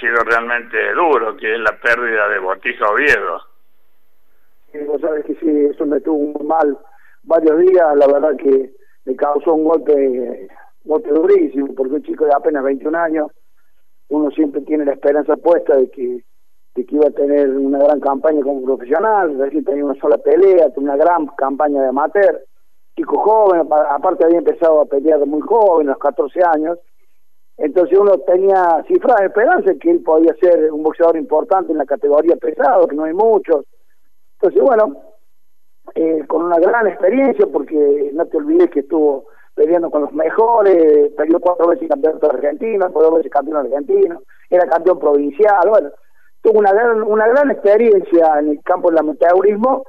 sido realmente duro, que es la pérdida de Botija Oviedo. Sí, vos sabés que sí, eso me tuvo mal varios días, la verdad que me causó un golpe, golpe durísimo, porque un chico de apenas 21 años, uno siempre tiene la esperanza puesta de que, de que iba a tener una gran campaña como profesional, recién tenía una sola pelea, una gran campaña de amateur, chico joven, aparte había empezado a pelear muy joven, a los 14 años, entonces uno tenía cifras de esperanza que él podía ser un boxeador importante en la categoría pesado, que no hay muchos. Entonces, bueno, eh, con una gran experiencia, porque no te olvides que estuvo peleando con los mejores, peleó cuatro veces campeonato argentino, dos veces campeón argentino, era campeón provincial, bueno, tuvo una gran, una gran experiencia en el campo del amateurismo,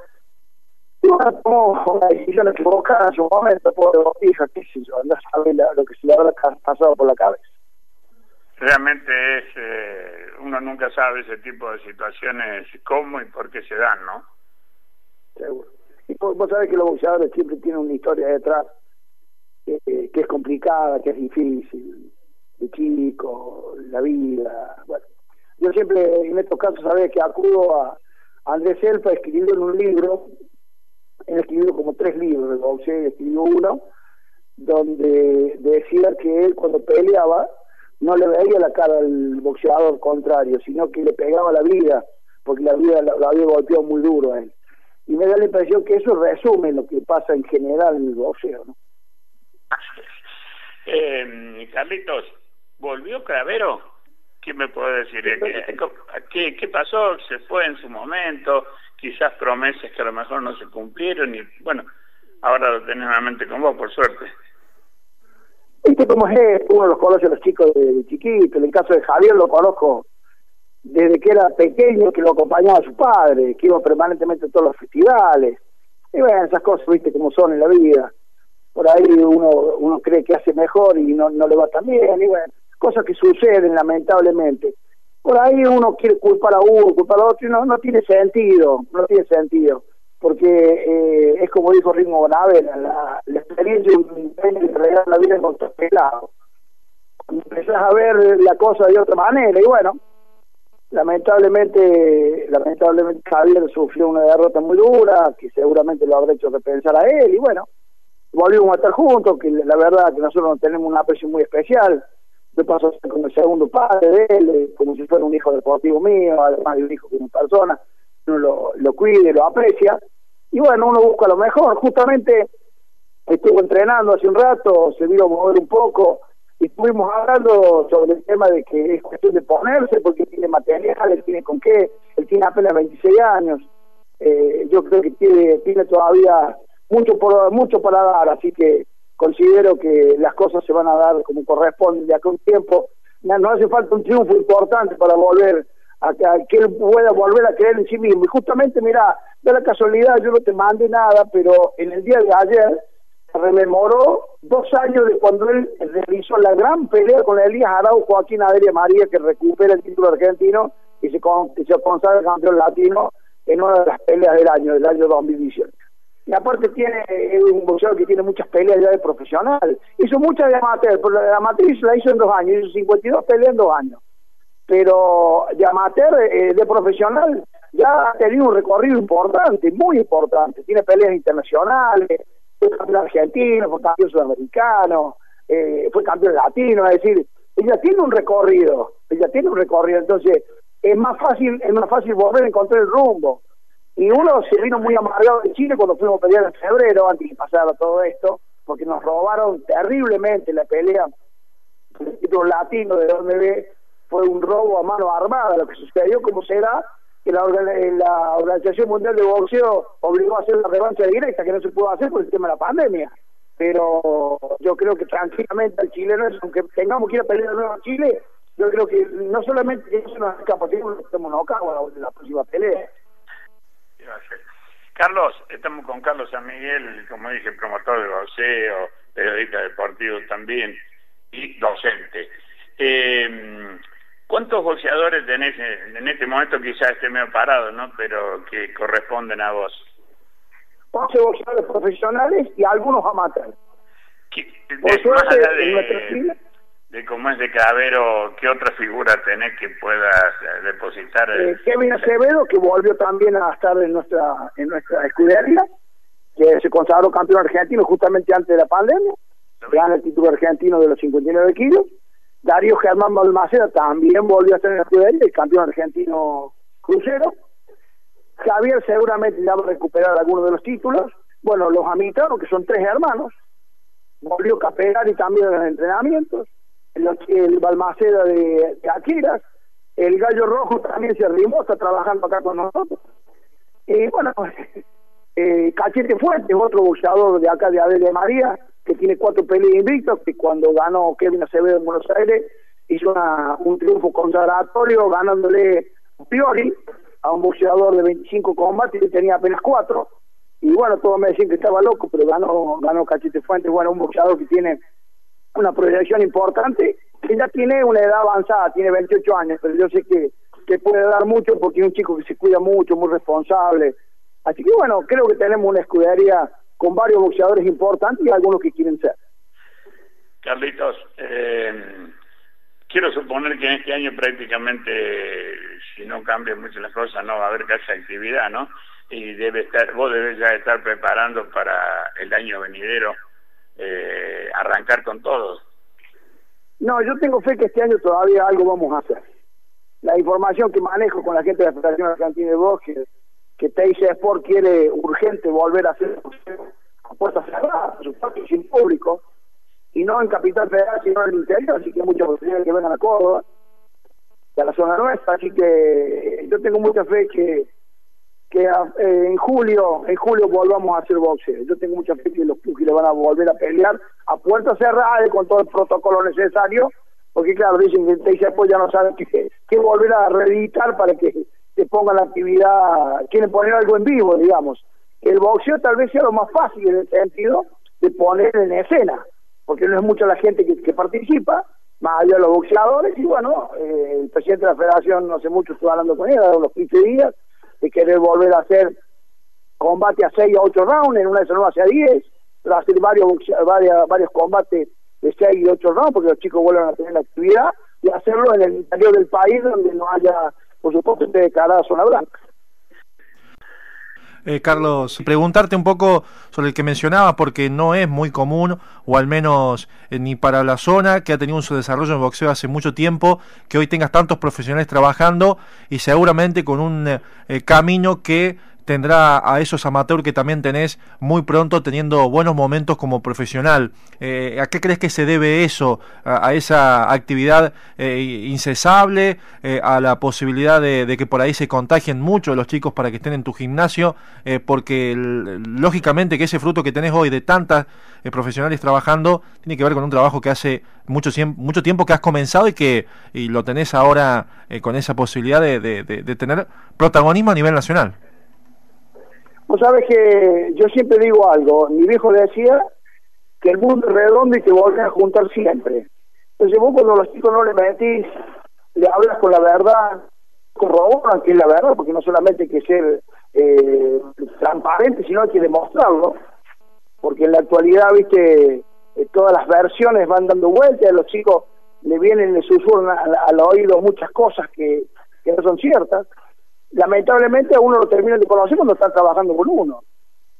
y bueno, tomó una decisión equivocada en su momento, pobre botija, qué sé yo, no sabe lo que se le habrá pasado por la cabeza realmente es, eh, uno nunca sabe ese tipo de situaciones, cómo y por qué se dan, ¿no? Seguro. Y vos, sabés que los boxeadores siempre tienen una historia detrás que, es complicada, que es difícil, de chico, la vida, bueno. Yo siempre en estos casos sabés que acudo a, Andrés Elfa escribiendo en un libro, él escribió como tres libros de boxeo, escribió uno, donde decía que él cuando peleaba no le veía la cara al boxeador contrario, sino que le pegaba la vida, porque la vida lo, había golpeado muy duro a él. Y me da la impresión que eso resume lo que pasa en general en el boxeo, ¿no? Eh, Carlitos, ¿volvió Cravero? ¿Qué me puede decir? ¿Qué, ¿Qué pasó? ¿Se fue en su momento? Quizás promesas que a lo mejor no se cumplieron y bueno, ahora lo tenés nuevamente con vos, por suerte. Viste cómo es, uno los conoce a los chicos de, chiquito, en el caso de Javier lo conozco desde que era pequeño, que lo acompañaba a su padre, que iba permanentemente a todos los festivales. Y bueno, esas cosas, viste, como son en la vida. Por ahí uno uno cree que hace mejor y no, no le va tan bien, y bueno, cosas que suceden lamentablemente. Por ahí uno quiere culpar a uno, culpar a otro, y no, no tiene sentido, no tiene sentido porque eh, es como dijo Ringo Bonavera, la, la experiencia que regala la vida con todo pelado. Empezás a ver la cosa de otra manera y bueno, lamentablemente, lamentablemente Javier sufrió una derrota muy dura, que seguramente lo habrá hecho repensar a él y bueno, volvimos a estar juntos, que la verdad que nosotros tenemos un aprecio muy especial. Yo paso como el segundo padre de él, eh, como si fuera un hijo deportivo mío, además de un hijo como persona uno lo, lo cuide, lo aprecia, y bueno, uno busca lo mejor. Justamente estuvo entrenando hace un rato, se vio mover un poco, y estuvimos hablando sobre el tema de que es cuestión de ponerse, porque tiene material, él tiene con qué, él tiene apenas 26 años, eh, yo creo que tiene, tiene todavía mucho por mucho para dar, así que considero que las cosas se van a dar como corresponde de acá un tiempo. no hace falta un triunfo importante para volver a, que él pueda volver a creer en sí mismo. Y justamente, mira, de la casualidad, yo no te mandé nada, pero en el día de ayer rememoró dos años de cuando él realizó la gran pelea con Elías Arau, Joaquín Adria María, que recupera el título argentino y se, con, se consagra campeón latino en una de las peleas del año, del año 2018. Y aparte tiene un boxeador que tiene muchas peleas ya de profesional. Hizo muchas de amateur, pero la de amateur la hizo en dos años, hizo 52 peleas en dos años pero de amateur, eh, de profesional, ya ha tenido un recorrido importante, muy importante. Tiene peleas internacionales, fue campeón argentino, fue campeón sudamericano, eh, fue campeón latino, es decir, ella tiene un recorrido, ella tiene un recorrido, entonces es más fácil, es más fácil volver a encontrar el rumbo. Y uno se vino muy amargado de Chile cuando fuimos a pelear en febrero, antes de pasar todo esto, porque nos robaron terriblemente la pelea el título latino de donde ve fue un robo a mano armada. Lo que sucedió, como será, que la, la Organización Mundial de Boxeo obligó a hacer la revancha directa, que no se pudo hacer por el tema de la pandemia. Pero yo creo que tranquilamente al chileno, aunque tengamos que ir a pelear de nuevo a Chile, yo creo que no solamente que se nos escapa, sino que en la próxima pelea. Carlos, estamos con Carlos San Miguel, como dije, promotor de boxeo, periodista deportivo también y docente. Eh, ¿Cuántos boxeadores tenés en este momento? Quizás esté medio parado, ¿no? Pero que corresponden a vos. 11 boxeadores profesionales y algunos amateurs. de, más allá de, como es de Cabero, ¿qué otra figura tenés que puedas eh, depositar? Eh, Kevin Acevedo, que volvió también a estar en nuestra en nuestra escudería, que se consagró campeón argentino justamente antes de la pandemia, gana el título argentino de los 59 kilos. Darío Germán Balmaceda también volvió a estar en la el campeón argentino crucero. Javier seguramente ya va a recuperar algunos de los títulos. Bueno, los Amitano, que son tres hermanos, volvió y también en los entrenamientos, el, el Balmaceda de, de el Gallo Rojo también se arrimó, está trabajando acá con nosotros. Y bueno, eh, Cachete Fuerte, otro boxeador de acá de Adel María, que tiene cuatro peleas invictos, que cuando ganó Kevin Acevedo en Buenos Aires hizo un triunfo consagratorio ganándole Piori a un boxeador de 25 combates y tenía apenas cuatro y bueno, todos me decían que estaba loco, pero ganó, ganó Cachete Fuentes, bueno, un boxeador que tiene una proyección importante, que ya tiene una edad avanzada, tiene 28 años, pero yo sé que, que puede dar mucho porque es un chico que se cuida mucho, muy responsable. Así que bueno, creo que tenemos una escudería con varios boxeadores importantes y algunos que quieren ser. Carlitos, eh, quiero suponer que en este año prácticamente, si no cambian mucho las cosas, no va a haber casi actividad, ¿no? y debe estar, vos debes ya estar preparando para el año venidero eh, arrancar con todos. No, yo tengo fe que este año todavía algo vamos a hacer. La información que manejo con la gente de la Federación Argentina de Bosque, que TIC Sport quiere urgente volver a hacer a puertas cerradas, sin público, y no en Capital Federal, sino en el interior, así que muchas posibilidades que vengan a Córdoba, a la zona nuestra, así que yo tengo mucha fe que que eh, en julio en julio volvamos a hacer boxeo. Yo tengo mucha fe que los clubes le van a volver a pelear a puertas cerradas con todo el protocolo necesario, porque claro, dicen que el después ya no saben qué, volver a reeditar para que se ponga la actividad, quieren poner algo en vivo, digamos. El boxeo tal vez sea lo más fácil en el sentido de poner en escena, porque no es mucha la gente que, participa, más allá de los boxeadores, y bueno, eh, el presidente de la federación no hace mucho estuvo hablando con él, a los 15 días, de querer volver a hacer combate a 6 a 8 rounds, en una de esas no hace a 10, pero hacer varios, varios, combates de 6 y 8 rounds, porque los chicos vuelvan a tener la actividad, y hacerlo en el interior del país donde no haya, por supuesto, esté declarada zona blanca. Eh, Carlos, preguntarte un poco sobre el que mencionaba, porque no es muy común, o al menos eh, ni para la zona, que ha tenido su desarrollo en boxeo hace mucho tiempo, que hoy tengas tantos profesionales trabajando y seguramente con un eh, camino que tendrá a esos amateurs que también tenés muy pronto teniendo buenos momentos como profesional. Eh, ¿A qué crees que se debe eso, a, esa actividad eh, incesable, eh, a la posibilidad de, que por ahí se contagien mucho los chicos para que estén en tu gimnasio? porque lógicamente que ese fruto que tenés hoy de tantas profesionales trabajando tiene que ver con un trabajo que hace mucho, mucho tiempo que has comenzado y que y lo tenés ahora con esa posibilidad de tener protagonismo a nivel nacional. Vos sabes que yo siempre digo algo, mi viejo decía que el mundo es redondo y que vuelven a juntar siempre. Entonces vos cuando los chicos no le metís, le hablas con la verdad, corroboran que es la verdad, porque no solamente hay que ser eh, transparente, sino hay que demostrarlo, porque en la actualidad, viste, eh, todas las versiones van dando vueltas, a los chicos le vienen, le susurran al, oído muchas cosas que no son ciertas, lamentablemente uno lo terminan de conocer cuando están trabajando con uno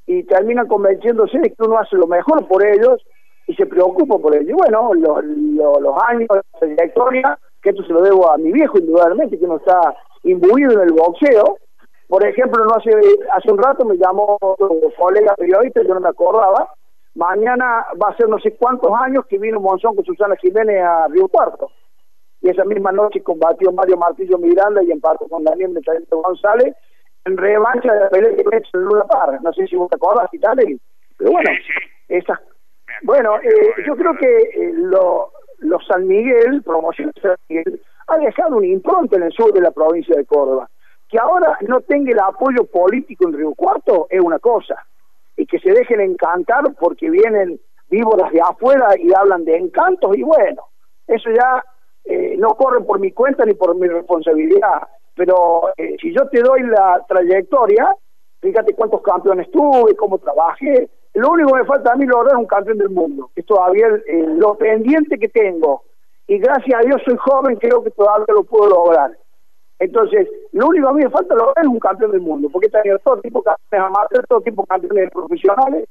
y terminan convenciéndose de que uno hace lo mejor por ellos y se preocupa por ellos. Y bueno, los, los, años de trayectoria, que esto se lo debo a mi viejo indudablemente, que uno está imbuido en el boxeo. Por ejemplo, no hace hace un rato me llamó un colega periodista, yo no me acordaba, mañana va a ser no sé cuántos años que vino Monzón con Susana Jiménez a Río Cuarto y esa misma noche combatió Mario Martillo Miranda y empató con Daniel Metalito González en revancha de la pelea que hecho en Lula Par. No sé si vos te acordás y tal, pero bueno, esa, bueno eh, yo creo que eh, lo, los San Miguel, promoción de San Miguel, ha dejado un impronta en el sur de la provincia de Córdoba. Que ahora no tenga el apoyo político en Río Cuarto es una cosa, y que se dejen encantar porque vienen víboras de afuera y hablan de encantos, y bueno, eso ya eh, no corre por mi cuenta ni por mi responsabilidad, pero eh, si yo te doy la trayectoria, fíjate cuántos campeones tuve, cómo trabajé, lo único que me falta a mí lograr es un campeón del mundo, es todavía lo pendiente que tengo y gracias a Dios soy joven, creo que todavía lo puedo lograr. Entonces, lo único que a mí me falta lograr es un campeón del mundo, porque he tenido todo tipo de campeones amateurs, todo tipo de campeones profesionales,